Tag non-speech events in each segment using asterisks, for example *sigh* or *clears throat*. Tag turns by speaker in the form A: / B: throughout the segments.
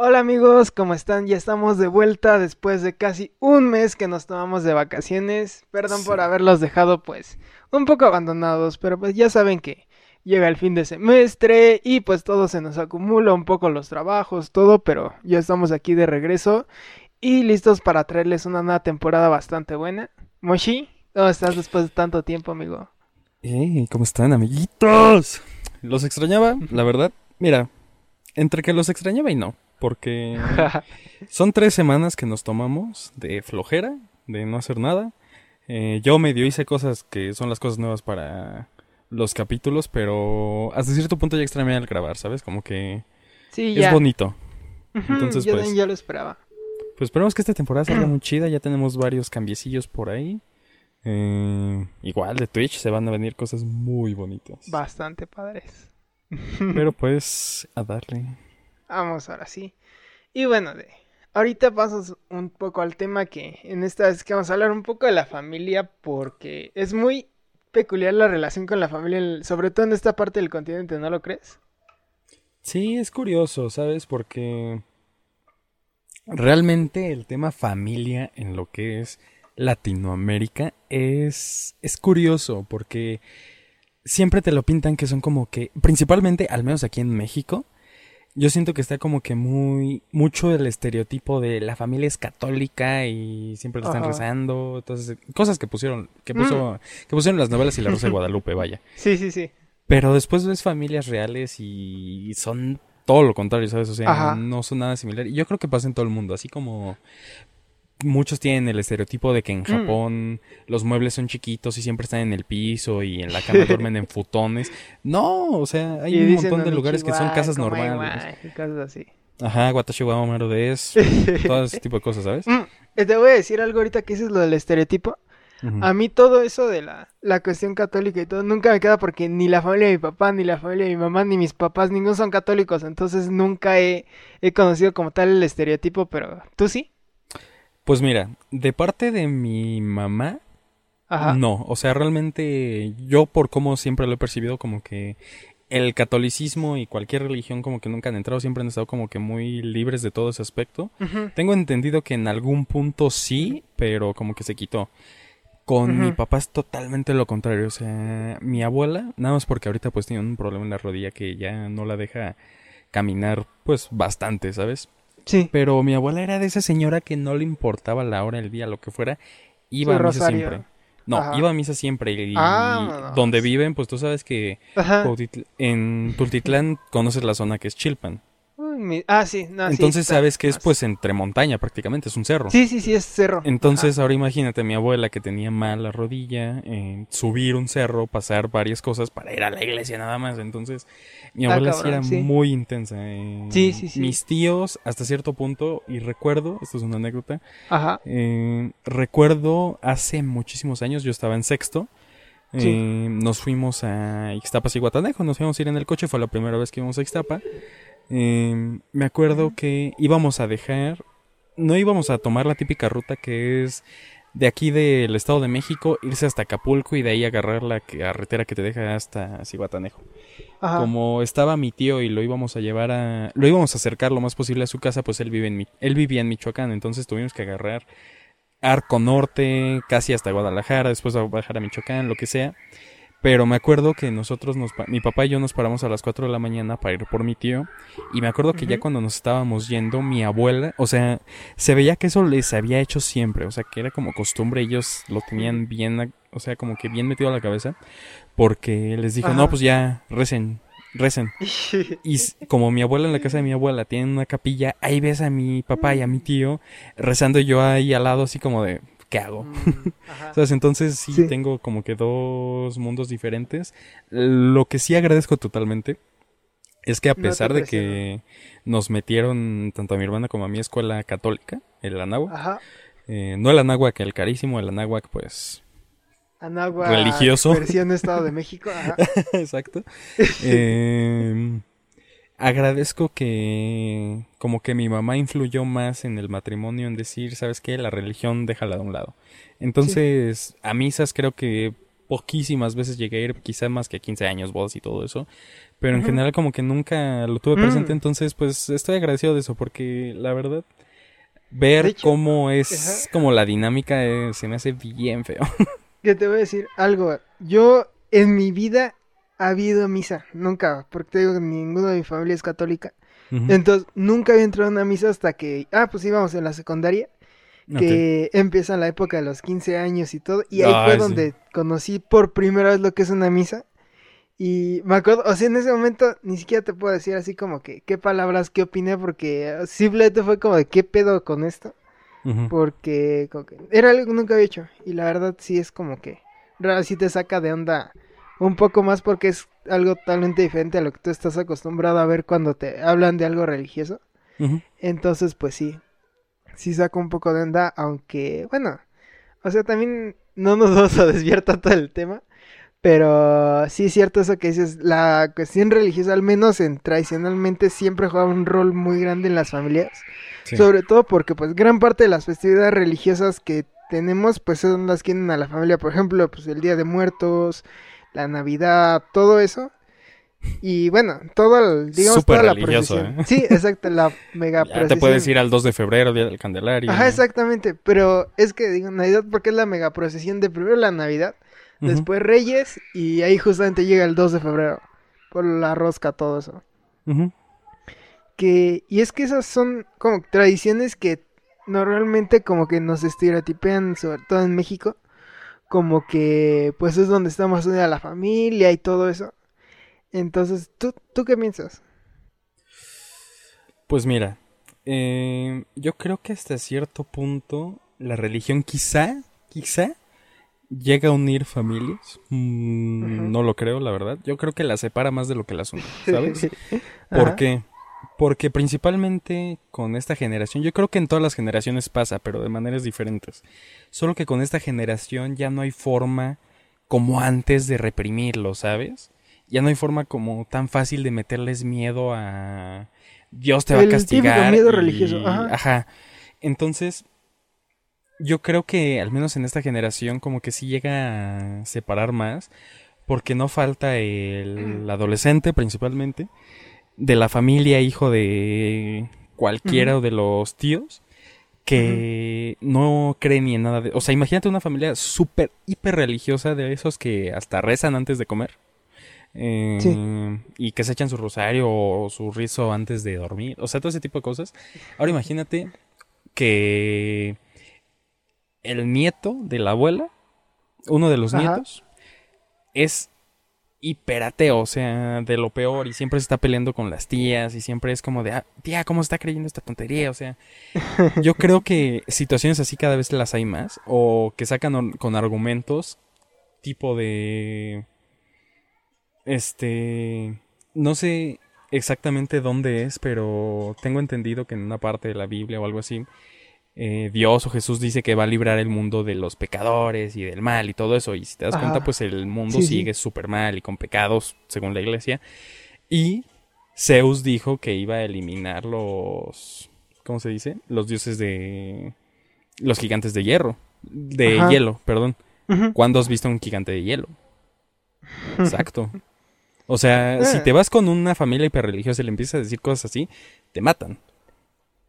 A: Hola amigos, ¿cómo están? Ya estamos de vuelta después de casi un mes que nos tomamos de vacaciones. Perdón por haberlos dejado pues un poco abandonados, pero pues ya saben que llega el fin de semestre y pues todo se nos acumula un poco los trabajos, todo, pero ya estamos aquí de regreso y listos para traerles una nueva temporada bastante buena. Moshi, ¿cómo estás después de tanto tiempo, amigo?
B: Hey, ¿cómo están, amiguitos? Los extrañaba, la verdad. Mira, entre que los extrañaba y no, porque *laughs* son tres semanas que nos tomamos de flojera, de no hacer nada. Eh, yo medio hice cosas que son las cosas nuevas para los capítulos, pero hasta cierto punto ya extrañé al grabar, ¿sabes? Como que
A: Sí,
B: es
A: ya.
B: bonito.
A: Ujú,
B: Entonces,
A: yo
B: pues-
A: ya lo esperaba.
B: Pues esperemos que esta temporada salga *clears throat* muy chida, ya tenemos varios cambiecillos por ahí. Eh, igual de Twitch se van a venir cosas muy bonitas.
A: Bastante padres.
B: Pero *laughs* pues a darle.
A: Vamos ahora sí. Y bueno, de ahorita pasamos un poco al tema que en esta vez que vamos a hablar un poco de la familia porque es muy peculiar la relación con la familia, sobre todo en esta parte del continente, ¿no lo crees?
B: Sí, es curioso, ¿sabes? Porque realmente el tema familia en lo que es Latinoamérica es, es curioso porque siempre te lo pintan que son como que, principalmente, al menos aquí en México, yo siento que está como que muy, mucho el estereotipo de la familia es católica y siempre le están
A: Ajá.
B: rezando, entonces, cosas que pusieron, que puso, que pusieron las novelas y la Rosa de *laughs* Guadalupe, vaya.
A: Sí, sí, sí.
B: Pero después ves familias reales y son todo lo contrario, ¿sabes? O sea,
A: Ajá.
B: no son nada similar. Y yo creo que pasa en todo el mundo, así como muchos tienen el estereotipo de que en Japón los muebles son chiquitos y siempre están en el piso y en la cama duermen en *laughs* futones. No, o sea, hay
A: Y
B: un montón de
A: "Onichiwa,
B: lugares que son casas
A: komaiwa",
B: normales.
A: y cosas así.
B: Ajá, Watashi wa Omaru des, *laughs* todo ese tipo de cosas, ¿sabes?
A: Mm, eh, Te voy a decir algo ahorita que dices lo del estereotipo. A mí todo eso de la, la cuestión católica y todo nunca me queda porque ni la familia de mi papá, ni la familia de mi mamá, ni mis papás, ninguno son católicos. Entonces nunca he, he conocido como tal el estereotipo, pero tú sí.
B: Pues mira, de parte de mi mamá,
A: Ajá.
B: No, o sea, realmente yo por cómo siempre lo he percibido como que el catolicismo y cualquier religión como que nunca han entrado, siempre han estado como que muy libres de todo ese aspecto. Tengo entendido que en algún punto sí, pero como que se quitó. Con mi papá es totalmente lo contrario, o sea, mi abuela, nada más porque ahorita pues tiene un problema en la rodilla que ya no la deja caminar pues bastante, ¿sabes?
A: Sí.
B: Pero mi abuela era de esa señora que no le importaba la hora, el día, lo que fuera, iba
A: Su
B: a misa
A: rosario.
B: siempre. No,
A: Ajá.
B: iba a misa siempre. Y
A: Vámonos.
B: donde viven, pues tú sabes que en Tultitlán conoces la zona que es Chilpan.
A: Uy, Ah, sí. No,
B: Entonces sabes que es pues entre montaña prácticamente, es un cerro.
A: Sí, sí, sí, es cerro.
B: Entonces ahora imagínate mi abuela que tenía mal la rodilla, eh, subir un cerro, pasar varias cosas para ir a la iglesia nada más. Entonces mi
A: Ah,
B: abuela sí era muy intensa. eh,
A: Sí, sí, sí.
B: Mis tíos hasta cierto punto, y recuerdo, esto es una anécdota,
A: Ajá.
B: eh, recuerdo hace muchísimos años, yo estaba en sexto.
A: Sí.
B: eh, nos fuimos a Ixtapas y Guatanejo, nos fuimos a ir en el coche, fue la primera vez que íbamos a Ixtapa. Eh, me acuerdo que íbamos a dejar, no íbamos a tomar la típica ruta que es de aquí del Estado de México, irse hasta Acapulco y de ahí agarrar la carretera que te deja hasta Cihuatanejo.
A: Ajá.
B: Como estaba mi tío y lo íbamos a llevar a... Lo íbamos a acercar lo más posible a su casa, pues él, vive en, él vivía en Michoacán, entonces tuvimos que agarrar Arco Norte, casi hasta Guadalajara, después a bajar a Michoacán, lo que sea. Pero me acuerdo que nosotros, nos, pa- mi papá y yo nos paramos a las 4 de la mañana para ir por mi tío. Y me acuerdo que ya cuando nos estábamos yendo, mi abuela, o sea, se veía que eso les había hecho siempre. O sea, que era como costumbre, ellos lo tenían bien, o sea, como que bien metido a la cabeza. Porque les dijo,
A: Ajá.
B: no, pues ya, recen, recen. *laughs* Y como mi abuela en la casa de mi abuela tiene una capilla, ahí ves a mi papá y a mi tío rezando yo ahí al lado así como de, ¿qué hago?
A: Mm.
B: ¿Sabes? Entonces sí,
A: Sí.
B: tengo como que dos mundos diferentes. Lo que sí agradezco totalmente es que a
A: No
B: pesar de que nos metieron tanto a mi hermana como a mi escuela católica, el Anáhuac,
A: Ajá.
B: eh, no el Anáhuac, el carísimo, el Anáhuac pues
A: Anáhuac,
B: Religioso.
A: Versión Estado de México. Ajá. *laughs*
B: Exacto. *laughs* Eh, agradezco que como que mi mamá influyó más en el matrimonio en decir, ¿sabes qué? La religión déjala de un lado. Entonces, a misas creo que poquísimas veces llegué a ir, quizá más que 15 años, bodas y todo eso. Pero en general como que nunca lo tuve presente,
A: Mm.
B: entonces pues estoy agradecido de eso porque la verdad ver
A: hecho,
B: cómo es
A: ajá.
B: como la dinámica eh, se me hace bien feo. *laughs*
A: Que te voy a decir algo. Yo en mi vida ha habido misa. Nunca. Porque te digo que ninguno de mi familia es católica. Entonces nunca había entrado a una misa hasta que... Ah, pues íbamos en la secundaria. Que empieza la época de los 15 años y todo. Y ahí fue
B: sí.
A: donde conocí por primera vez lo que es una misa. Y me acuerdo, o sea, en ese momento ni siquiera te puedo decir así como que qué palabras, qué opiné, porque simplemente fue como de qué pedo con esto. Porque como que era algo que nunca había hecho. Y la verdad sí es como que raro, sí te saca de onda un poco más porque es algo totalmente diferente a lo que tú estás acostumbrado a ver cuando te hablan de algo religioso. Entonces, pues sí, sí saca un poco de onda, aunque, bueno, o sea, también no nos *laughs* vamos a desviar tanto del tema. Pero sí es cierto eso que dices, la cuestión religiosa, al menos en tradicionalmente, siempre juega un rol muy grande en las familias.
B: Sí.
A: Sobre todo porque pues gran parte de las festividades religiosas que tenemos pues son las que vienen a la familia, por ejemplo, pues el Día de Muertos, la Navidad, todo eso. Y bueno, todo el, digamos,
B: Súper
A: toda la procesión.
B: ¿eh?
A: Sí, exacto, la mega *laughs*
B: Ya te
A: procesión.
B: puedes ir al 2 de febrero, Día del Candelario.
A: Ajá, exactamente, pero es que digo Navidad porque es la mega procesión de primero la Navidad, después Reyes y ahí justamente llega el 2 de febrero por la rosca, todo eso. Que y es que esas son como tradiciones que normalmente como que nos estereotipean sobre todo en México como que pues es donde está más unida la familia y todo eso entonces tú tú qué piensas
B: Pues mira, eh, yo creo que hasta cierto punto la religión quizá, quizá, llega a unir familias. Mm. No lo creo, la verdad. Yo creo que la separa más de lo que las une, *laughs* ¿sabes? ¿Por
A: Ajá.
B: qué? Porque principalmente con esta generación, yo creo que en todas las generaciones pasa, pero de maneras diferentes. Solo que con esta generación ya no hay forma como antes de reprimirlo, ¿sabes? Ya no hay forma como tan fácil de meterles miedo a Dios te va a
A: El
B: castigar.
A: miedo
B: y-
A: religioso, ajá.
B: Ajá. Entonces, yo creo que al menos en esta generación como que sí llega a separar más, porque no falta el adolescente principalmente, de la familia, hijo de cualquiera de los tíos, que no cree ni en nada de... O sea, imagínate una familia súper, hiper religiosa de esos que hasta rezan antes de comer. eh,
A: Sí.
B: Y que se echan su rosario o su rizo antes de dormir. O sea, todo ese tipo de cosas. Ahora imagínate que el nieto de la abuela, uno de los
A: Ajá.
B: nietos, es hiperateo, o sea, de lo peor, y siempre se está peleando con las tías, y siempre es como de, ah, tía, ¿cómo está creyendo esta tontería? O sea, *laughs* yo creo que situaciones así cada vez las hay más, o que sacan con argumentos tipo de, este, no sé exactamente dónde es, pero tengo entendido que en una parte de la Biblia o algo así, eh, Dios o Jesús dice que va a librar el mundo de los pecadores y del mal y todo eso. Y si te das
A: Ajá.
B: cuenta, pues el mundo
A: Sí,
B: sigue súper mal y con pecados, según la iglesia. Y Zeus dijo que iba a eliminar los... ¿Cómo se dice? Los dioses de... Los gigantes de hierro. De
A: Ajá.
B: hielo, perdón.
A: Ujú.
B: ¿Cuándo has visto un gigante de hielo? *laughs* Exacto. O sea, si
A: Ah.
B: te vas con una familia hiperreligiosa y le empiezas a decir cosas así, te matan.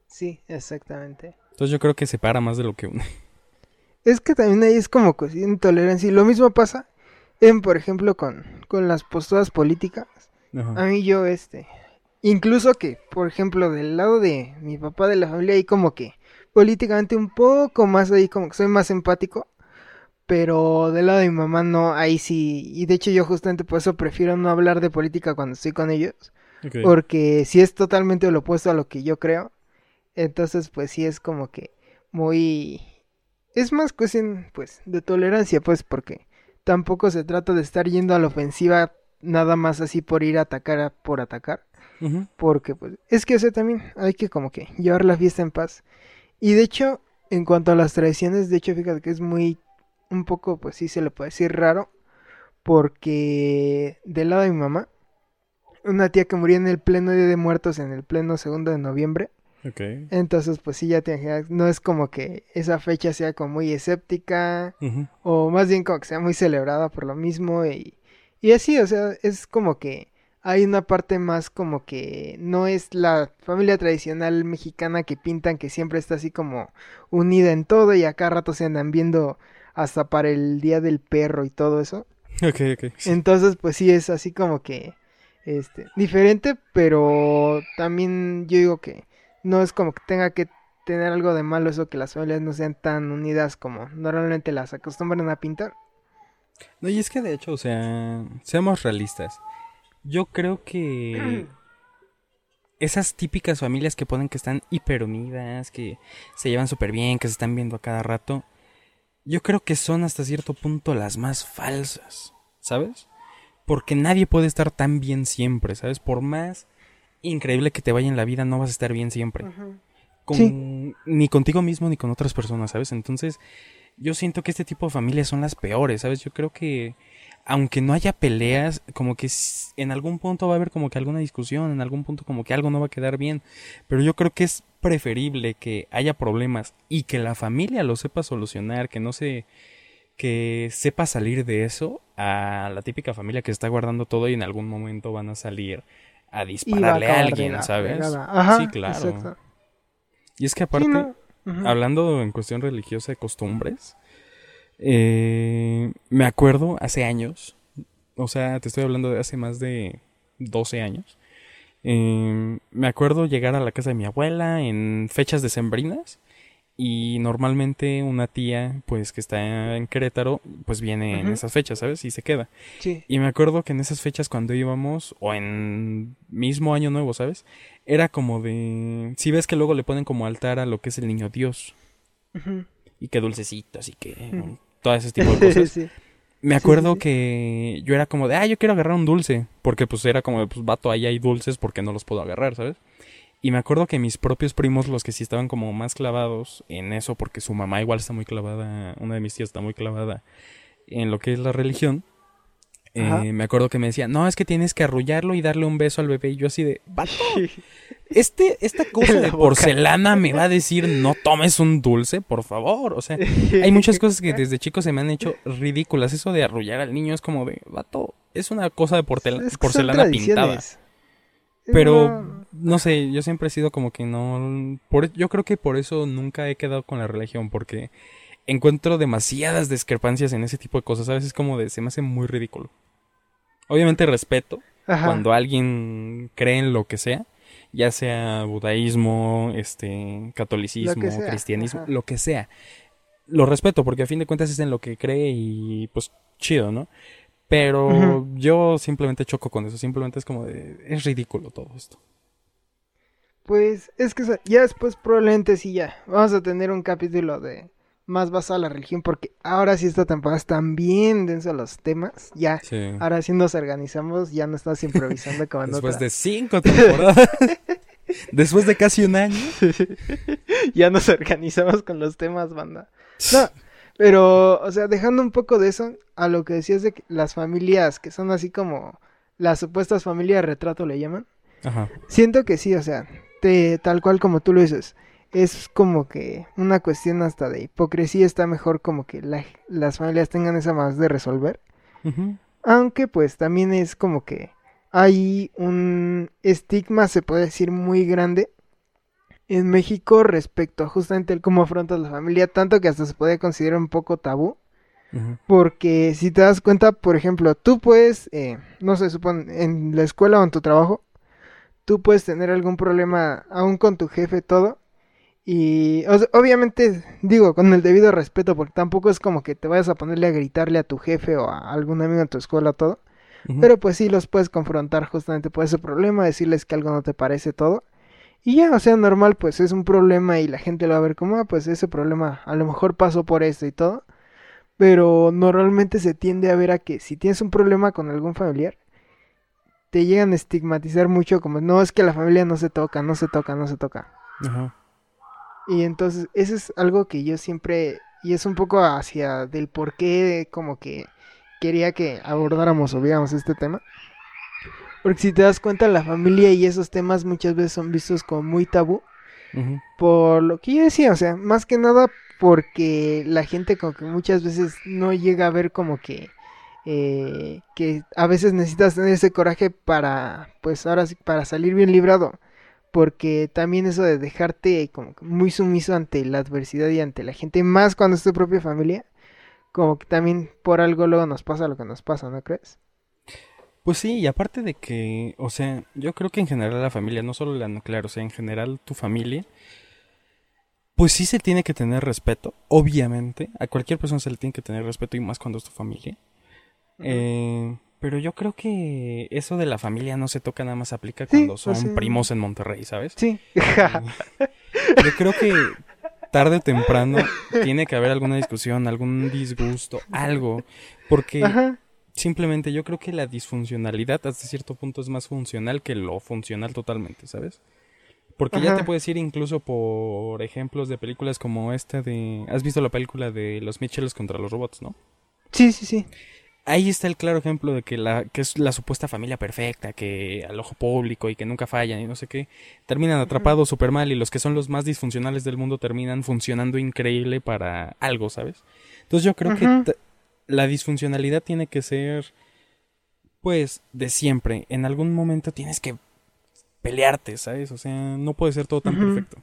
A: sí exactamente
B: Entonces yo creo que separa más de lo que une. *laughs*
A: Es que también ahí es como cuestión de intolerancia. Y lo mismo pasa en, por ejemplo, con, con las posturas políticas. A mí yo, este, incluso que, por ejemplo, del lado de mi papá de la familia, ahí como que políticamente un poco más ahí, como que soy más empático. Pero del lado de mi mamá no, ahí sí. Y de hecho yo justamente por eso prefiero no hablar de política cuando estoy con ellos. Porque si es totalmente lo opuesto a lo que yo creo. Entonces, pues sí es como que muy... Es más cuestión, pues, de tolerancia, pues, porque tampoco se trata de estar yendo a la ofensiva nada más así por ir a atacar a- por atacar. Porque, pues, es que, o sea, también hay que como que llevar la fiesta en paz. Y de hecho, en cuanto a las tradiciones, de hecho, fíjate que es muy, un poco, pues sí se le puede decir raro. Porque del lado de mi mamá, una tía que murió en el pleno Día de Muertos, en el pleno segundo de noviembre,
B: Ok.
A: Entonces, pues sí, ya te imaginas, no es como que esa fecha sea como muy escéptica, o más bien como que sea muy celebrada por lo mismo, y, y así, o sea, es como que hay una parte más como que no es la familia tradicional mexicana que pintan, que siempre está así como unida en todo, y a cada rato se andan viendo hasta para el Día del Perro y todo eso.
B: Ok, ok.
A: Entonces, pues sí, es así como que este, diferente, pero también yo digo que no es como que tenga que tener algo de malo eso que las familias no sean tan unidas como normalmente las acostumbran a pintar.
B: No, y es que de hecho, o sea, seamos realistas. Yo creo que *clears throat* esas típicas familias que ponen que están hiperunidas, que se llevan súper bien, que se están viendo a cada rato, yo creo que son hasta cierto punto las más falsas, ¿sabes? Porque nadie puede estar tan bien siempre, ¿sabes? Por más increíble que te vaya en la vida, no vas a estar bien siempre. Con-
A: Sí.
B: Ni contigo mismo ni con otras personas, ¿sabes? Entonces, yo siento que este tipo de familias son las peores, ¿sabes? Yo creo que aunque no haya peleas, como que en algún punto va a haber como que alguna discusión, en algún punto como que algo no va a quedar bien, pero yo creo que es preferible que haya problemas y que la familia lo sepa solucionar, que no se que sepa salir de eso a la típica familia que está guardando todo y en algún momento van a salir a dispararle a alguien,
A: la
B: ¿sabes?
A: Ajá,
B: sí, claro.
A: exacto.
B: Y es que
A: Sí,
B: aparte, hablando en cuestión religiosa de costumbres, eh, me acuerdo hace años, o sea, te estoy hablando de hace más de 12 años, eh, me acuerdo llegar a la casa de mi abuela en fechas decembrinas y normalmente una tía, pues que está en Querétaro, pues viene en esas fechas, ¿sabes? Y se queda.
A: Sí.
B: Y me acuerdo que en esas fechas cuando íbamos, o en mismo año nuevo, ¿sabes? Era como de... Si ves que luego le ponen como altar a lo que es el niño Dios.
A: Ujú.
B: Y que dulcecitos y que...
A: Ujú.
B: Todo ese tipo de *laughs* cosas.
A: Sí.
B: Me acuerdo
A: sí, sí.
B: que yo era como de, ah, yo quiero agarrar un dulce. Porque pues era como de, pues vato, ahí hay dulces porque no los puedo agarrar, ¿sabes? Y me acuerdo que mis propios primos, los que sí estaban como más clavados en eso, porque su mamá igual está muy clavada, una de mis tías está muy clavada en lo que es la religión. eh, me acuerdo que me decía, no, es que tienes que arrullarlo y darle un beso al bebé. Y yo así de, vato, este, esta *laughs* cosa de porcelana me va a decir, no tomes un dulce, por favor. O sea, hay muchas *laughs* cosas que desde chico se me han hecho ridículas. Eso de arrullar al niño es como de, vato, es una cosa de portela-
A: Es que
B: porcelana pintada. Pero,
A: No,
B: no sé, yo siempre he sido como que no... Por, yo creo que por eso nunca he quedado con la religión, porque encuentro demasiadas discrepancias en ese tipo de cosas. A veces como de, se me hace muy ridículo. Obviamente respeto
A: Ajá.
B: cuando alguien cree en lo que sea, ya sea budaísmo, este, catolicismo,
A: Lo
B: cristianismo,
A: ajá.
B: lo que sea. Lo respeto porque a fin de cuentas es en lo que cree y pues chido, ¿no? Pero yo simplemente choco con eso, simplemente es como de, es ridículo todo esto.
A: Pues es que ya después probablemente sí ya vamos a tener un capítulo de más basado en la religión porque ahora sí esta temporada están bien densos los temas. Ya,
B: Sí.
A: ahora sí nos organizamos, ya no estamos improvisando como
B: Después
A: otra.
B: de cinco temporadas, *laughs* después de casi un año. *laughs*
A: ya nos organizamos con los temas, banda. No, pero, o sea, dejando un poco de eso, a lo que decías de que las familias que son así como las supuestas familias de retrato le llaman,
B: Ajá.
A: siento que sí, o sea, te, tal cual como tú lo dices, es como que una cuestión hasta de hipocresía, está mejor como que la- las familias tengan esa más de resolver, aunque pues también es como que hay un estigma, se puede decir, muy grande en México respecto a justamente el cómo afrontas la familia, tanto que hasta se puede considerar un poco tabú. Porque si te das cuenta, por ejemplo, tú puedes, eh, no sé, supone, en la escuela o en tu trabajo, tú puedes tener algún problema aún con tu jefe, todo. Y o sea, obviamente, digo, con el debido respeto, porque tampoco es como que te vayas a ponerle a gritarle a tu jefe o a algún amigo en tu escuela, todo. Pero pues sí los puedes confrontar justamente por ese problema, decirles que algo no te parece todo. Y ya, o sea, normal, pues es un problema y la gente lo va a ver como, ah, pues ese problema a lo mejor pasó por esto y todo. Pero normalmente se tiende a ver a que si tienes un problema con algún familiar, te llegan a estigmatizar mucho como, no, es que la familia no se toca, no se toca, no se toca.
B: Ajá.
A: Y entonces, eso es algo que yo siempre, y es un poco hacia del por qué como que quería que abordáramos o viéramos este tema. Porque si te das cuenta, la familia y esos temas muchas veces son vistos como muy tabú. Por lo que yo decía, o sea, más que nada porque la gente como que muchas veces no llega a ver como que eh, que a veces necesitas tener ese coraje para, pues ahora sí, para salir bien librado. Porque también eso de dejarte como que muy sumiso ante la adversidad y ante la gente, más cuando es tu propia familia, como que también por algo luego nos pasa lo que nos pasa, ¿no crees?
B: Pues sí, y aparte de que, o sea, yo creo que en general la familia, no solo la nuclear, o sea, en general tu familia, pues sí se tiene que tener respeto, obviamente, a cualquier persona se le tiene que tener respeto y más cuando es tu familia. Eh, pero yo creo que eso de la familia no se toca nada más aplica
A: Sí,
B: cuando
A: pues
B: son
A: sí.
B: primos en Monterrey, ¿sabes?
A: Sí.
B: Yo creo que tarde o temprano tiene que haber alguna discusión, algún disgusto, algo, porque
A: Ajá.
B: Simplemente yo creo que la disfuncionalidad hasta cierto punto es más funcional que lo funcional totalmente, ¿sabes? Porque ya te puedes ir incluso por ejemplos de películas como esta de... ¿Has visto la película de los Mitchells contra los robots, no?
A: Sí, sí, sí.
B: Ahí está el claro ejemplo de que la que es la supuesta familia perfecta, que al ojo público y que nunca fallan y no sé qué, terminan atrapados súper mal y los que son los más disfuncionales del mundo terminan funcionando increíble para algo, ¿sabes? Entonces yo creo que la disfuncionalidad tiene que ser, pues, de siempre. En algún momento tienes que pelearte, ¿sabes? O sea, no puede ser todo tan perfecto.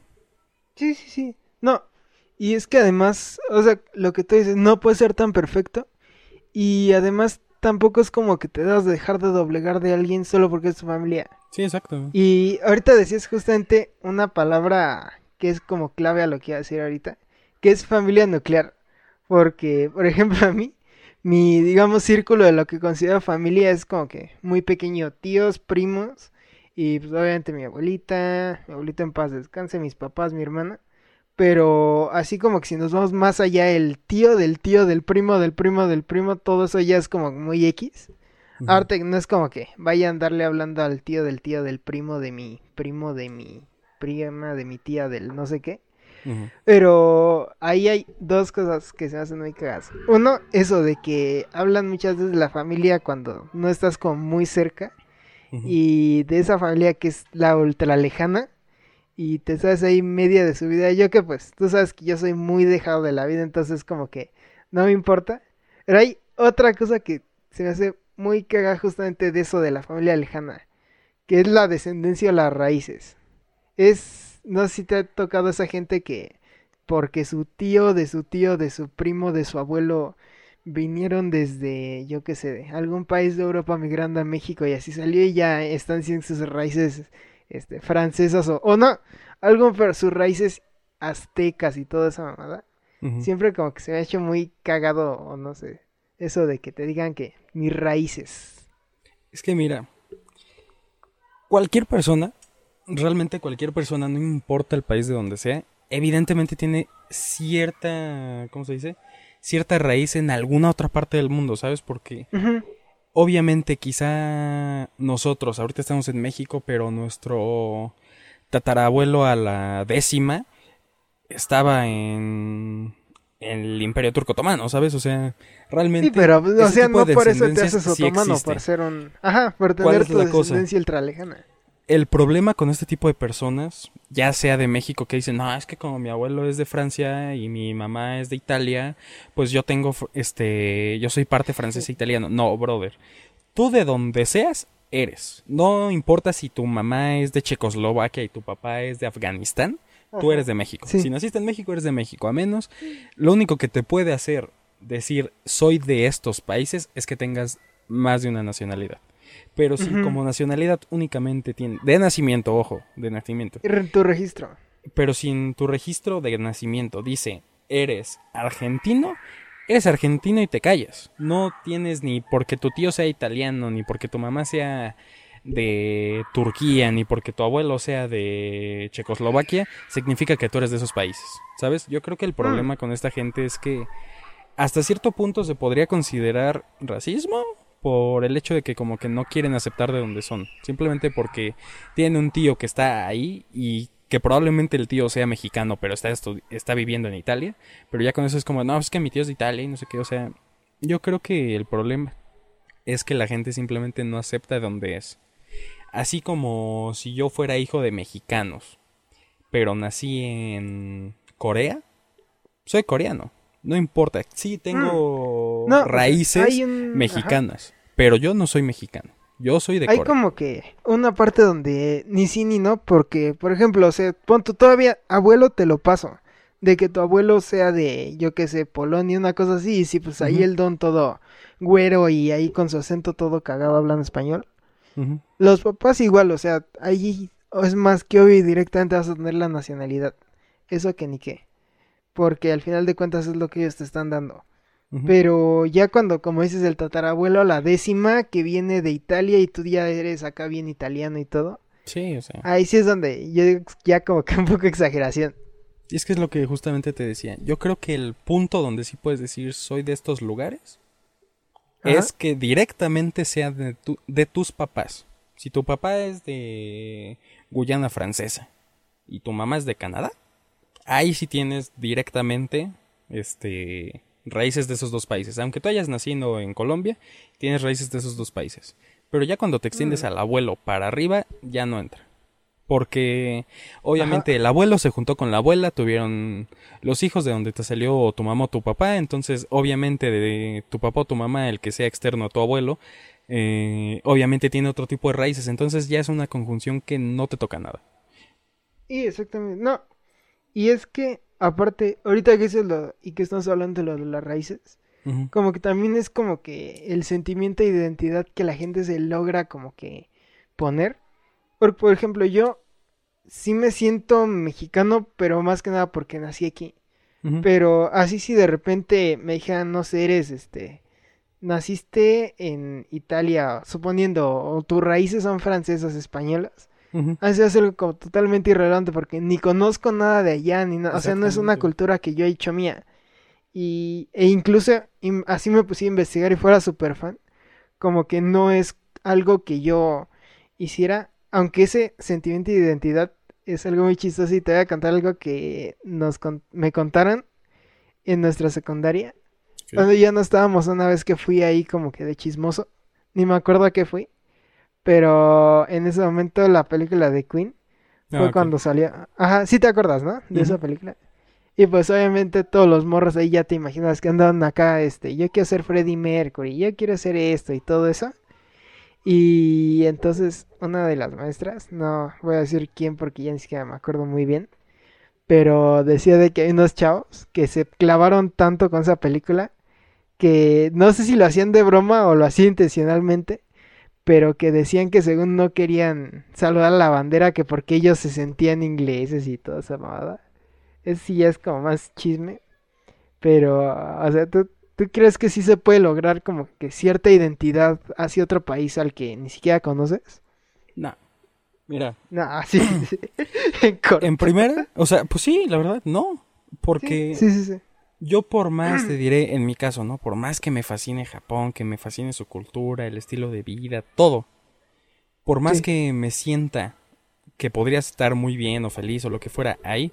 A: Sí, sí, sí. No. Y es que además, o sea, lo que tú dices, no puede ser tan perfecto. Y además tampoco es como que te das de dejar de doblegar de alguien solo porque es tu familia.
B: Sí, exacto.
A: Y ahorita decías justamente una palabra que es como clave a lo que iba a decir ahorita, que es familia nuclear. Porque, por ejemplo, a mí, mi, digamos, círculo de lo que considero familia es como que muy pequeño, tíos, primos, y pues obviamente mi abuelita, mi abuelita en paz descanse, mis papás, mi hermana. Pero así como que si nos vamos más allá, el tío del tío del primo del primo del primo, todo eso ya es como muy X.
B: Ujú.
A: Arte no es como que vaya a andarle hablando al tío del tío del primo de mi primo de mi prima de mi tía del no sé qué. Pero ahí hay dos cosas que se me hacen muy cagadas. Uno, eso de que hablan muchas veces de la familia cuando no estás como muy cerca. Y de esa familia que es la ultra lejana. Y te sabes ahí media de su vida. Yo que pues, tú sabes que yo soy muy dejado de la vida, entonces como que no me importa. Pero hay otra cosa que se me hace muy cagada justamente de eso de la familia lejana. Que es la descendencia o las raíces. Es, no sé si te ha tocado esa gente que porque su tío, de su tío, de su primo, de su abuelo vinieron desde, yo qué sé, de algún país de Europa migrando a México y así salió y ya están sin sus raíces este, francesas o, o no, algo pero sus raíces aztecas y toda esa mamada. Siempre como que se me ha hecho muy cagado o no sé, eso de que te digan que mis raíces.
B: Es que mira, cualquier persona, realmente cualquier persona, no importa el país de donde sea, evidentemente tiene cierta, ¿cómo se dice? Cierta raíz en alguna otra parte del mundo, ¿sabes? Porque obviamente quizá nosotros, ahorita estamos en México, pero nuestro tatarabuelo a la décima estaba en, el Imperio Turco Otomano, ¿sabes? O sea, realmente...
A: Sí, pero o sea, no por eso te haces otomano, por ser un... Ajá, por
B: ¿Cuál
A: tener tu descendencia ultralejana.
B: El problema con este tipo de personas, ya sea de México que dicen, no, es que como mi abuelo es de Francia y mi mamá es de Italia, pues yo tengo, este, yo soy parte francés e italiano. No, brother. Tú de donde seas, eres. No importa si tu mamá es de Checoslovaquia y tu papá es de Afganistán, tú eres de México.
A: Sí.
B: Si naciste en México, eres de México. A menos, lo único que te puede hacer decir soy de estos países es que tengas más de una nacionalidad. Pero si
A: Ujú.
B: como nacionalidad únicamente tiene, de nacimiento, ojo, de nacimiento,
A: tu registro.
B: pero si en tu registro de nacimiento dice eres argentino, eres argentino y te callas. No tienes ni porque tu tío sea italiano, ni porque tu mamá sea de Turquía, ni porque tu abuelo sea de Checoslovaquia, significa que tú eres de esos países. ¿Sabes? Yo creo que el problema con esta gente es que hasta cierto punto se podría considerar racismo por el hecho de que como que no quieren aceptar de dónde son. Simplemente porque tienen un tío que está ahí y que probablemente el tío sea mexicano, pero está, está viviendo en Italia. Pero ya con eso es como, no, es que mi tío es de Italia y no sé qué. O sea, yo creo que el problema es que la gente simplemente no acepta de dónde es. Así como si yo fuera hijo de mexicanos, pero nací en Corea. Soy coreano. No importa. Sí, tengo
A: Mm. No,
B: raíces
A: un-
B: mexicanas. Pero yo no soy mexicano. Yo soy de
A: Hay
B: Corea.
A: como que una parte donde ni sí ni no, porque, por ejemplo, o sea, pon tú todavía, abuelo te lo paso, de que tu abuelo sea de, yo qué sé, Polonia, una cosa así, y sí, pues ahí el don todo güero y ahí con su acento todo cagado hablando español. Los papás igual, o sea, ahí es más que obvio y directamente vas a tener la nacionalidad. Eso que ni qué. Porque al final de cuentas es lo que ellos te están dando. Pero ya cuando, como dices, el tatarabuelo, la décima que viene de Italia y tú ya eres acá bien italiano y todo,
B: Sí, o sea.
A: ahí sí es donde yo digo *laughs* ya como que un poco exageración.
B: Y es que es lo que justamente te decía. Yo creo que el punto donde sí puedes decir soy de estos lugares
A: Ajá.
B: es que directamente sea de, tu- de tus papás. Si tu papá es de Guyana Francesa y tu mamá es de Canadá, ahí sí tienes directamente este raíces de esos dos países. Aunque tú hayas nacido en Colombia, tienes raíces de esos dos países. Pero ya cuando te extiendes
A: Mm.
B: al abuelo para arriba, ya no entra. Porque obviamente el abuelo se juntó con la abuela, tuvieron los hijos de donde te salió tu mamá o tu papá, entonces obviamente de tu papá o tu mamá, el que sea externo a tu abuelo, eh, obviamente tiene otro tipo de raíces, entonces ya es una conjunción que no te toca nada.
A: Y exactamente, no. Y es que, aparte, ahorita que dices lo, y que estamos hablando de lo de las raíces, como que también es como que el sentimiento de identidad que la gente se logra como que poner. Por, por ejemplo, yo sí me siento mexicano, pero más que nada porque nací aquí. Pero así si de repente me dijeran, no sé, eres este, naciste en Italia, suponiendo, o tus raíces son francesas, españolas,
B: Ujú.
A: así es algo como totalmente irrelevante porque ni conozco nada de allá, ni nada, o sea, no es una cultura que yo he hecho mía. Y, e incluso así me puse a investigar y fuera súper fan, como que no es algo que yo hiciera, aunque ese sentimiento de identidad es algo muy chistoso y te voy a contar algo que nos con- me contaron en nuestra secundaria.
B: Ok.
A: Cuando ya no estábamos una vez que fui ahí como que de chismoso, ni me acuerdo a qué fui, pero en ese momento la película de Queen
B: Ah,
A: fue cuando salió. Ajá, sí te acuerdas, ¿no? De esa película. Y pues obviamente todos los morros ahí ya te imaginas que andaban acá, este, yo quiero ser Freddie Mercury, yo quiero hacer esto y todo eso. Y entonces una de las maestras, no voy a decir quién porque ya ni siquiera me acuerdo muy bien, pero decía de que hay unos chavos que se clavaron tanto con esa película que no sé si lo hacían de broma o lo hacían intencionalmente, pero que decían que según no querían saludar a la bandera que porque ellos se sentían ingleses y toda esa mamada. Es sí ya es como más chisme, pero o sea, ¿tú, tú crees que sí se puede lograr como que cierta identidad hacia otro país al que ni siquiera conoces?
B: No. Mira,
A: No, *laughs* sí, *clears throat* sí, en
B: primera, o sea, pues sí, la verdad, no. Porque
A: Sí, sí, sí.
B: Yo por más te diré, en mi caso, ¿no? Por más que me fascine Japón, que me fascine su cultura, el estilo de vida, todo. Por más
A: Sí.
B: que me sienta que podría estar muy bien o feliz o lo que fuera ahí,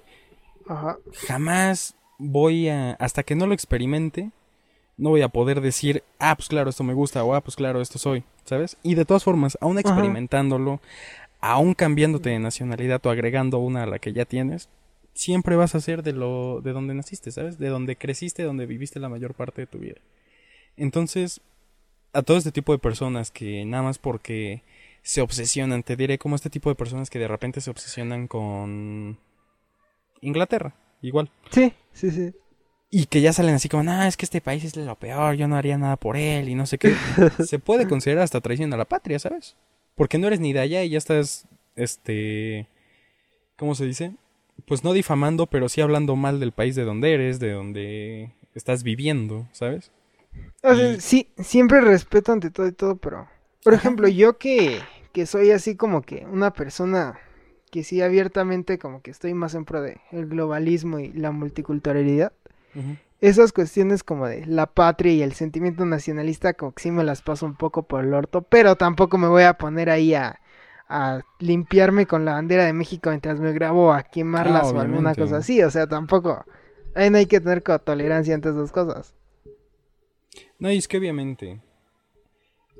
A: Ajá.
B: jamás voy a, hasta que no lo experimente, no voy a poder decir, ah, pues claro, esto me gusta, o ah, pues claro, esto soy, ¿sabes? Y de todas formas, aún
A: Ajá.
B: experimentándolo, aún cambiándote de nacionalidad o agregando una a la que ya tienes, siempre vas a ser de lo, de donde naciste, ¿sabes? De donde creciste, donde viviste la mayor parte de tu vida. Entonces, a todo este tipo de personas que nada más porque se obsesionan, te diré como este tipo de personas que de repente se obsesionan con Inglaterra, igual.
A: Sí, sí, sí.
B: Y que ya salen así como, no, es que este país es lo peor, yo no haría nada por él y no sé qué. *laughs* Se puede considerar hasta traición a la patria, ¿sabes? Porque no eres ni de allá y ya estás, este, ¿cómo se dice? Pues no difamando, pero sí hablando mal del país de donde eres, de donde estás viviendo, ¿sabes?
A: O sea,
B: Y-
A: sí, siempre respeto ante todo y todo, pero, por
B: Ajá.
A: ejemplo, yo que, que soy así como que una persona que sí abiertamente como que estoy más en pro de el globalismo y la multiculturalidad, esas cuestiones como de la patria y el sentimiento nacionalista como que sí me las paso un poco por el orto, pero tampoco me voy a poner ahí a, a limpiarme con la bandera de México mientras me grabo a quemarlas o alguna cosa así, o sea, tampoco, ahí no hay que tener tolerancia ante esas cosas.
B: No, y es que obviamente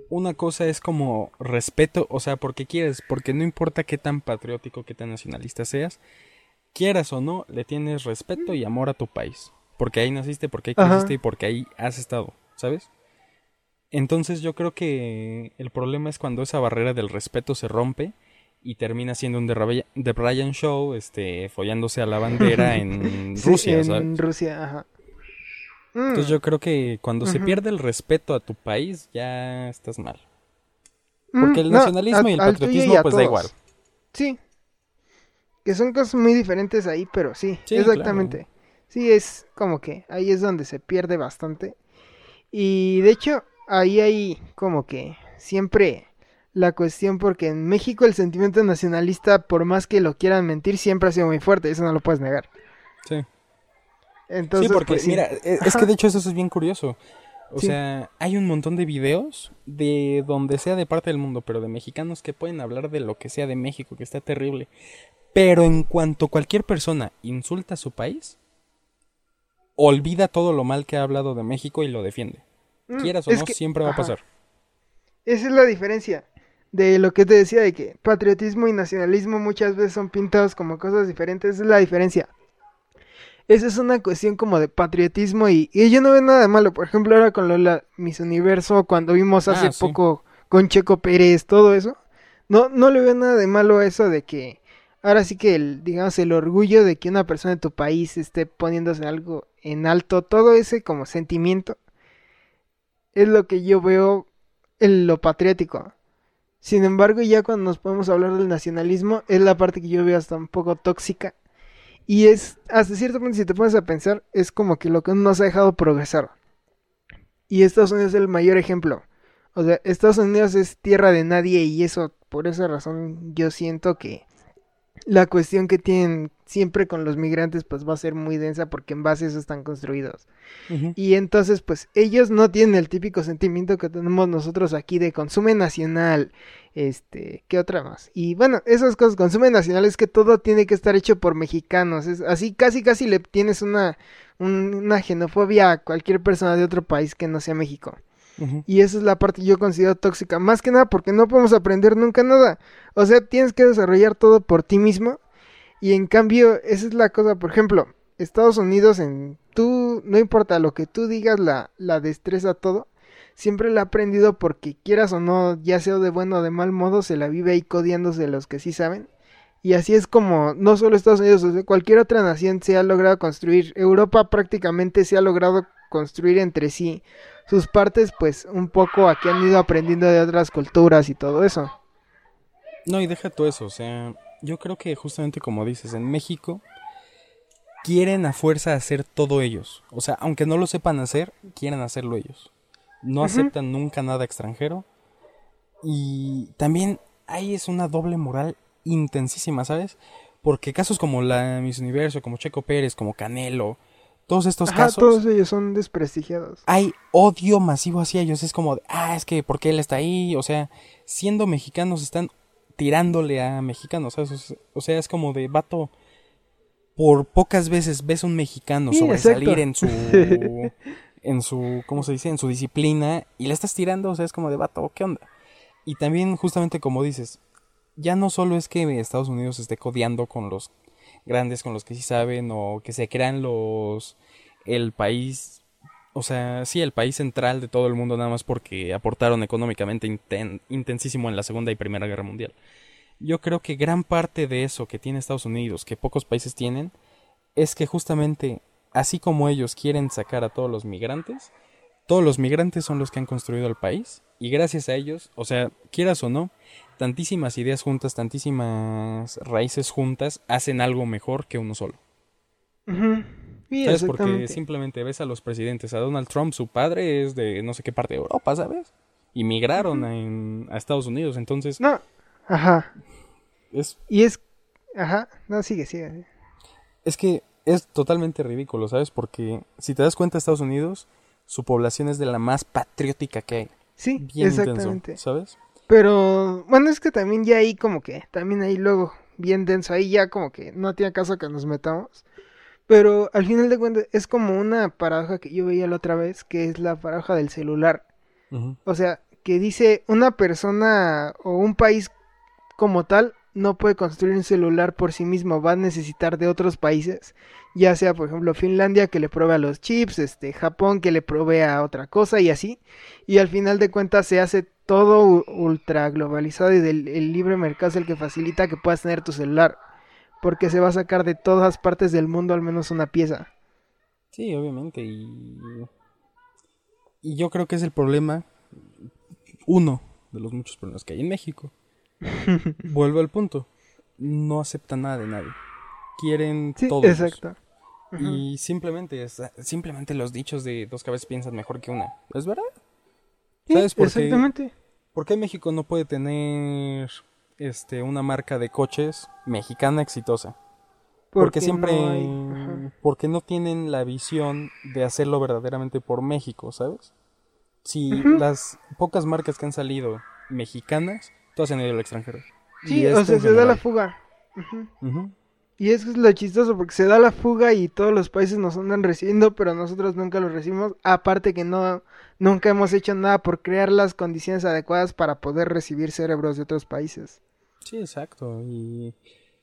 B: una cosa es como respeto, o sea, porque quieres, porque no importa qué tan patriótico, qué tan nacionalista seas, quieras o no, le tienes respeto y amor a tu país. Porque ahí naciste, porque ahí
A: Ajá.
B: creciste y porque ahí has estado, ¿sabes? Entonces yo creo que el problema es cuando esa barrera del respeto se rompe y termina siendo un The Brian Show, este, follándose a la bandera en *laughs*
A: Sí,
B: Rusia,
A: en
B: ¿sabes?
A: Rusia, ajá.
B: Entonces yo creo que cuando se pierde el respeto a tu país, ya estás mal.
A: mm,
B: Porque el
A: no,
B: nacionalismo
A: a-
B: y el patriotismo pues da
A: todos.
B: igual.
A: Sí. Que son cosas muy diferentes ahí, pero sí,
B: Sí,
A: exactamente. Sí, es como que ahí es donde se pierde bastante. Y de hecho, ahí hay como que siempre la cuestión, porque en México el sentimiento nacionalista, por más que lo quieran mentir, siempre ha sido muy fuerte, eso no lo puedes negar.
B: Sí.
A: Entonces,
B: sí, porque
A: pues, sí.
B: mira, e- es que de hecho eso es bien curioso. O
A: Sí.
B: sea, hay un montón de videos de donde sea de parte del mundo, pero de mexicanos que pueden hablar de lo que sea de México, que está terrible. Pero en cuanto cualquier persona insulta a su país, olvida todo lo mal que ha hablado de México y lo defiende.
A: Mm,
B: Quieras o
A: es
B: no,
A: que-
B: siempre va a pasar.
A: Esa es la diferencia de lo que te decía de que patriotismo y nacionalismo muchas veces son pintados como cosas diferentes. Esa es la diferencia. Esa es una cuestión como de patriotismo y, y yo no veo nada de malo. Por ejemplo, ahora con Lola Miss Universo, cuando vimos hace
B: Ah, sí.
A: poco con Checo Pérez, todo eso. No, no le veo nada de malo a eso de que ahora sí que el, digamos, el orgullo de que una persona de tu país esté poniéndose algo en alto, todo ese como sentimiento es lo que yo veo en lo patriótico. Sin embargo, ya cuando nos podemos hablar del nacionalismo, es la parte que yo veo hasta un poco tóxica. Y es, hasta cierto punto, si te pones a pensar, es como que lo que nos ha dejado progresar. Y Estados Unidos es el mayor ejemplo. O sea, Estados Unidos es tierra de nadie y eso, por esa razón, yo siento que la cuestión que tienen siempre con los migrantes, pues va a ser muy densa porque en base a eso están construidos. Y entonces, pues ellos no tienen el típico sentimiento que tenemos nosotros aquí de consume nacional. Este, ¿qué otra más? Y bueno, esas cosas, consume nacional es que todo tiene que estar hecho por mexicanos. Es así, casi, casi le tienes una, un- una xenofobia a cualquier persona de otro país que no sea México. Y esa es la parte que yo considero tóxica. Más que nada porque no podemos aprender nunca nada. O sea, tienes que desarrollar todo por ti mismo. Y en cambio, esa es la cosa. Por ejemplo, Estados Unidos, en tú, no importa lo que tú digas, la, la destreza todo. Siempre la ha aprendido porque quieras o no, ya sea de bueno o de mal modo, se la vive ahí codiándose los que sí saben. Y así es como no solo Estados Unidos, o sea, cualquier otra nación se ha logrado construir. Europa prácticamente se ha logrado construir entre sí sus partes, pues un poco aquí han ido aprendiendo de otras culturas y todo eso.
B: No, y deja tú eso, o sea, yo creo que justamente como dices, en México quieren a fuerza hacer todo ellos. O sea, aunque no lo sepan hacer, quieren hacerlo ellos. No aceptan nunca nada extranjero. Y también ahí es una doble moral intensísima, ¿sabes? Porque casos como la Miss Universo, como Checo Pérez, como Canelo, todos estos
A: Ajá,
B: casos
A: todos ellos son desprestigiados.
B: hay odio masivo hacia ellos. Es como, ah, es que ¿por qué él está ahí? O sea, siendo mexicanos están tirándole a mexicanos. ¿sabes? O sea- es como de vato. Por pocas veces ves un mexicano
A: Sí,
B: sobresalir
A: exacto.
B: en su. *laughs* en su. ¿Cómo se dice? En su disciplina. Y le estás tirando. O sea, es como de vato, ¿qué onda? Y también, justamente como dices, ya no solo es que Estados Unidos esté codeando con los grandes, con los que sí saben, o que se crean los. el país o sea, sí, el país central de todo el mundo nada más porque aportaron económicamente inten- intensísimo en la Segunda y Primera Guerra Mundial. Yo creo que gran parte de eso que tiene Estados Unidos, que pocos países tienen, es que justamente así como ellos quieren sacar a todos los migrantes, todos los migrantes son los que han construido el país y gracias a ellos, o sea, quieras o no, tantísimas ideas juntas, tantísimas raíces juntas hacen algo mejor que uno solo.
A: Sí,
B: ¿Sabes? Porque simplemente ves a los presidentes. A Donald Trump, su padre es de no sé qué parte de Europa, ¿sabes? Y migraron a Estados Unidos. Entonces,
A: No, ajá.
B: es,
A: Y es, ajá, no, sigue, sigue.
B: es que es totalmente ridículo, ¿sabes? Porque si te das cuenta, Estados Unidos, su población es de la más patriótica que hay.
A: Sí,
B: Bien
A: exactamente.
B: intenso, ¿sabes?
A: Pero, bueno, es que también ya ahí como que, también ahí luego, bien denso, ahí ya como que no tiene caso que nos metamos. Pero al final de cuentas es como una paradoja que yo veía la otra vez, que es la paradoja del celular. O sea, que dice una persona o un país como tal no puede construir un celular por sí mismo, va a necesitar de otros países, ya sea por ejemplo Finlandia que le provee a los chips, este Japón que le provee a otra cosa y así, y al final de cuentas se hace todo ultra globalizado y del, el libre mercado es el que facilita que puedas tener tu celular, porque se va a sacar de todas partes del mundo al menos una pieza.
B: Sí, obviamente, y, y yo creo que es el problema, uno de los muchos problemas que hay en México. *laughs* Vuelvo al punto, no aceptan nada de nadie, quieren
A: Sí,
B: todo.
A: exacto.
B: Y simplemente, simplemente los dichos de dos cabezas piensan mejor que una. ¿Es verdad?
A: Sí,
B: ¿Sabes por qué?
A: exactamente.
B: ¿Por qué México no puede tener este, una marca de coches mexicana exitosa? Porque, siempre...
A: no hay- ajá.
B: Porque no tienen la visión de hacerlo verdaderamente por México, ¿sabes? Si las pocas marcas que han salido mexicanas, todas han ido al extranjero. Y
A: Sí, o sea, se da la fuga. Y eso es lo chistoso, porque se da la fuga y todos los países nos andan recibiendo, pero nosotros nunca los recibimos. Aparte que no, nunca hemos hecho nada por crear las condiciones adecuadas para poder recibir cerebros de otros países.
B: Sí, exacto. Y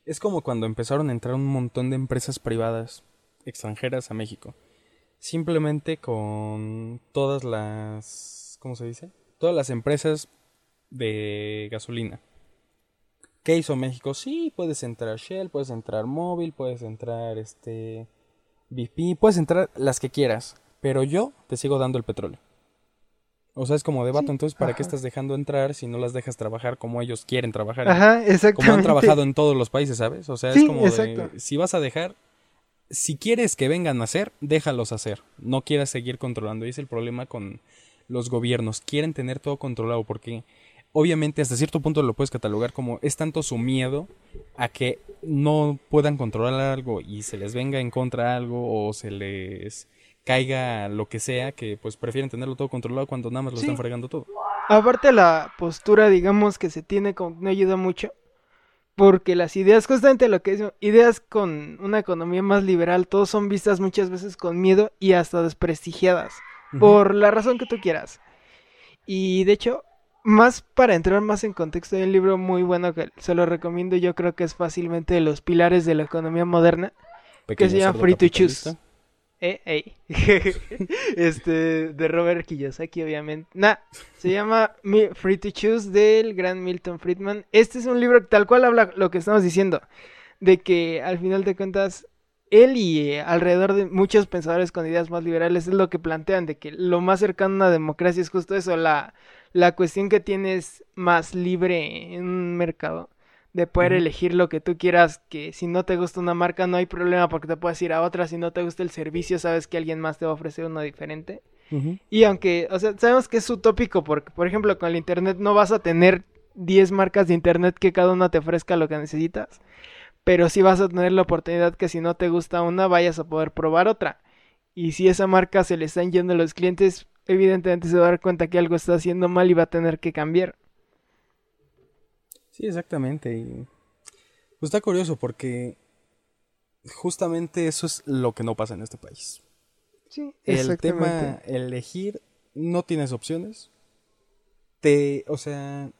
B: es como cuando empezaron a entrar un montón de empresas privadas extranjeras a México. Simplemente con todas las... ¿Cómo se dice? Todas las empresas de gasolina. ¿Qué hizo México? Sí, puedes entrar Shell, puedes entrar Móvil, puedes entrar este BP, puedes entrar las que quieras, pero yo te sigo dando el petróleo. O sea, es como debato,
A: Sí,
B: entonces ¿para qué estás dejando entrar si no las dejas trabajar como ellos quieren trabajar?
A: Ajá, exactamente.
B: como han trabajado en todos los países, ¿sabes? O sea,
A: Sí,
B: es como de, si vas a dejar, si quieres que vengan a hacer, déjalos hacer. No quieras seguir controlando. Y es el problema con los gobiernos. Quieren tener todo controlado porque obviamente hasta cierto punto lo puedes catalogar como es tanto su miedo a que no puedan controlar algo y se les venga en contra algo o se les caiga lo que sea que pues prefieren tenerlo todo controlado cuando nada más lo
A: Sí.
B: están fregando todo.
A: Aparte la postura, digamos, que se tiene que no ayuda mucho. Porque las ideas, justamente lo que decimos, ideas con una economía más liberal, todos son vistas muchas veces con miedo y hasta desprestigiadas. Por la razón que tú quieras. Y de hecho, más para entrar más en contexto, hay un libro muy bueno que se lo recomiendo. Yo creo que es fácilmente de los pilares de la economía moderna.
B: Pequeño
A: se llama Free to Choose. Eh, *laughs* este, de Robert Kiyosaki, obviamente. Nah, se llama Free to Choose del gran Milton Friedman. Este es un libro que tal cual habla lo que estamos diciendo. De que al final de cuentas, él y eh, alrededor de muchos pensadores con ideas más liberales es lo que plantean. De que lo más cercano a una democracia es justo eso. La, la cuestión que tienes más libre en un mercado de poder elegir lo que tú quieras, que si no te gusta una marca no hay problema porque te puedes ir a otra, si no te gusta el servicio sabes que alguien más te va a ofrecer uno diferente. Y aunque, o sea, sabemos que es utópico porque, por ejemplo, con el internet no vas a tener 10 marcas de internet que cada una te ofrezca lo que necesitas, pero sí vas a tener la oportunidad que si no te gusta una vayas a poder probar otra. Y si esa marca se le están yendo a los clientes, evidentemente se va a dar cuenta que algo está haciendo mal y va a tener que cambiar.
B: Sí, exactamente. Y pues está curioso porque justamente eso es lo que no pasa en este país.
A: Sí,
B: El tema elegir no tienes opciones. Te, o sea,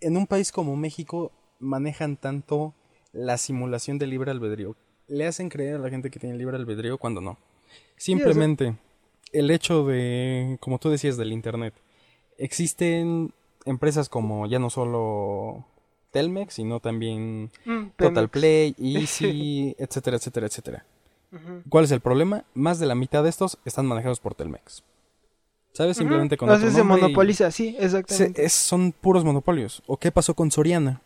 B: en un país como México manejan tanto la simulación del libre albedrío. Le hacen creer a la gente que tiene libre albedrío cuando no. Simplemente el hecho de, como tú decías, del internet. Existen empresas como ya no solo Telmex, sino también
A: Mm,
B: Total. Play, *laughs* Easy, etcétera, etcétera, etcétera. ¿Cuál es el problema? Más de la mitad de estos están manejados por Telmex. ¿Sabes? Simplemente con
A: Ujú.
B: otro
A: Entonces se
B: y-
A: monopoliza, sí,
B: se-
A: exactamente.
B: es- son puros monopolios. ¿O qué pasó con Soriana?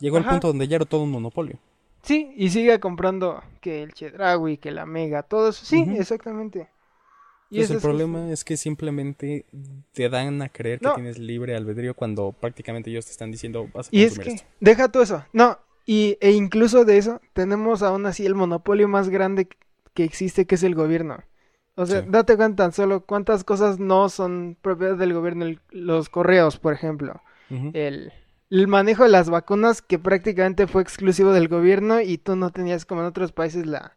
B: Llegó al punto donde ya era todo un monopolio.
A: Sí, y sigue comprando que el Chedraui, que la Mega, todo eso. Sí, exactamente. Y
B: Entonces
A: eso
B: el problema es que simplemente te dan a creer que
A: No.
B: tienes libre albedrío cuando prácticamente ellos te están diciendo vas a
A: Y es que,
B: esto.
A: deja tú eso. No, y, e incluso de eso, tenemos aún así el monopolio más grande que existe, que es el gobierno. O sea,
B: Sí.
A: date cuenta tan solo cuántas cosas no son propiedad del gobierno. El- los correos, por ejemplo. El, el manejo de las vacunas, que prácticamente fue exclusivo del gobierno y tú no tenías como en otros países la,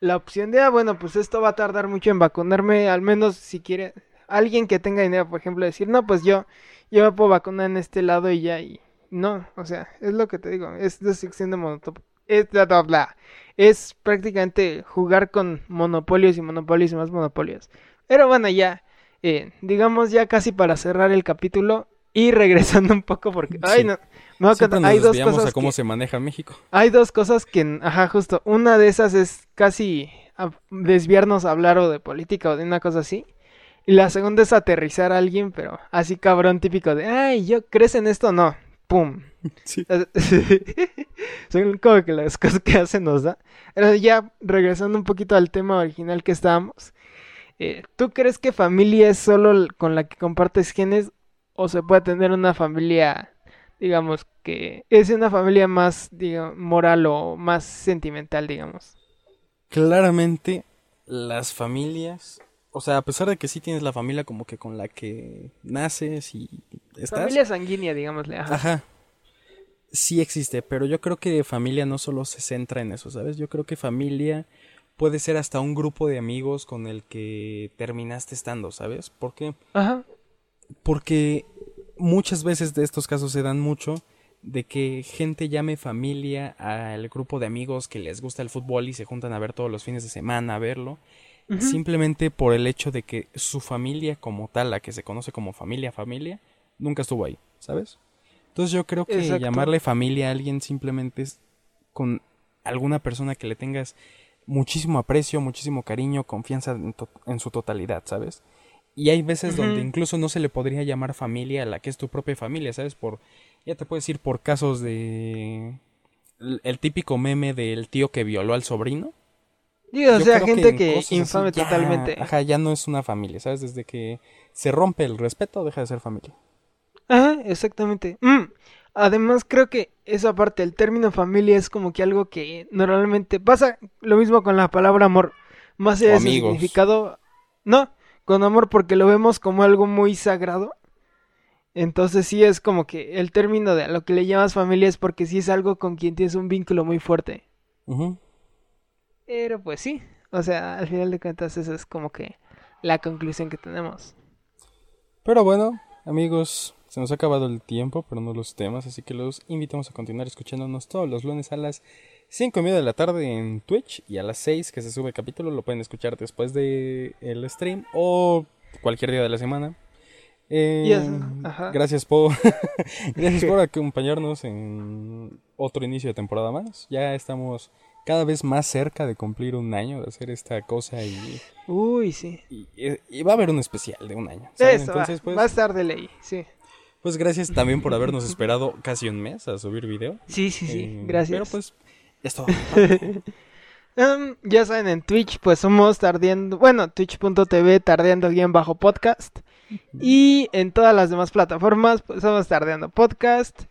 A: la opción de, ah, bueno, pues esto va a tardar mucho en vacunarme, al menos si quiere alguien que tenga dinero, por ejemplo, decir, no, pues yo, yo me puedo vacunar en este lado y ya, y, No, o sea, es lo que te digo, es destrucción de monopolio. Es, bla, bla, bla. es prácticamente jugar con monopolios y monopolios y más monopolios. Pero bueno, ya, eh, digamos ya casi para cerrar el capítulo y regresando un poco porque... Ay, no, contar-
B: nos
A: hay dos
B: desviamos
A: cosas
B: a cómo
A: que-
B: se maneja México.
A: Hay dos cosas que, ajá, justo, una de esas es casi a- desviarnos a hablar o de política o de una cosa así. Y la segunda es aterrizar a alguien, pero así cabrón típico de, ay, yo crees en esto, no, pum. *laughs*
B: Sí. *laughs*
A: Son como que las cosas que hacen nos da. Pero ya regresando un poquito al tema original que estábamos. eh, ¿Tú crees que familia es solo con la que compartes genes o se puede tener una familia, digamos, que es una familia más, digamos, moral o más sentimental, digamos?
B: Claramente, las familias, o sea, a pesar de que sí tienes la familia como que con la que naces y estás,
A: Familia sanguínea, digámosle. Ajá.
B: ajá, sí existe, pero yo creo que familia no solo se centra en eso, ¿sabes? Yo creo que familia puede ser hasta un grupo de amigos con el que terminaste estando, ¿sabes? ¿Por qué?
A: Ajá.
B: Porque muchas veces de estos casos se dan mucho de que gente llame familia al grupo de amigos que les gusta el fútbol y se juntan a ver todos los fines de semana a verlo, simplemente por el hecho de que su familia como tal, la que se conoce como familia familia, nunca estuvo ahí, ¿sabes? Entonces yo creo que
A: Exacto.
B: llamarle familia a alguien simplemente es con alguna persona que le tengas muchísimo aprecio, muchísimo cariño, confianza en su totalidad, ¿sabes? Y hay veces donde incluso no se le podría llamar familia a la que es tu propia familia, ¿sabes? Por, ya te puedes ir por casos de... El, el típico meme del tío que violó al sobrino.
A: Digo, o sea, gente
B: en
A: que,
B: así
A: infame
B: ya-
A: totalmente.
B: Ajá, ya no es una familia, ¿sabes? Desde que se rompe el respeto, deja de ser familia.
A: Ajá, exactamente. Mm, Además, creo que esa parte, el término familia es como que algo que normalmente pasa lo mismo con la palabra amor. Más allá de su significado, no, con amor porque lo vemos como algo muy sagrado. Entonces sí es como que el término de lo que le llamas familia es porque sí es algo con quien tienes un vínculo muy fuerte. Pero pues sí, o sea, al final de cuentas esa es como que la conclusión que tenemos.
B: Pero bueno, amigos, se nos ha acabado el tiempo, pero no los temas, así que los invitamos a continuar escuchándonos todos los lunes a las 5 y media de la tarde en Twitch y a las 6 que se sube el capítulo lo pueden escuchar después de el stream o cualquier día de la semana. Eh, gracias por *laughs* gracias por *laughs* acompañarnos en otro inicio de temporada más. Ya estamos cada vez más cerca de cumplir un año de hacer esta cosa y,
A: Uy, sí.
B: y- y va a haber un especial de un año.
A: Eso,
B: Entonces,
A: va,
B: pues,
A: va a estar de ley, sí.
B: pues gracias también por habernos esperado casi un mes a subir video.
A: Sí, sí, sí,
B: Eh,
A: gracias.
B: Pero pues, esto. *laughs*
A: Em, ya saben, en Twitch, pues somos tardeando, bueno, twitch.tv tardeando guion bajo podcast. Y en todas las demás plataformas, pues somos tardeando podcast.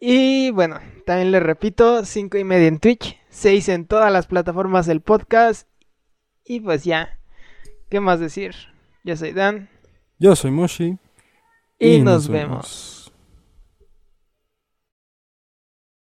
A: Y bueno, también les repito, cinco y media en Twitch, 6 en todas las plataformas del podcast. Y pues ya, ¿qué más decir? Yo soy Dan
B: Yo soy Moshi.
A: y, nos vemos.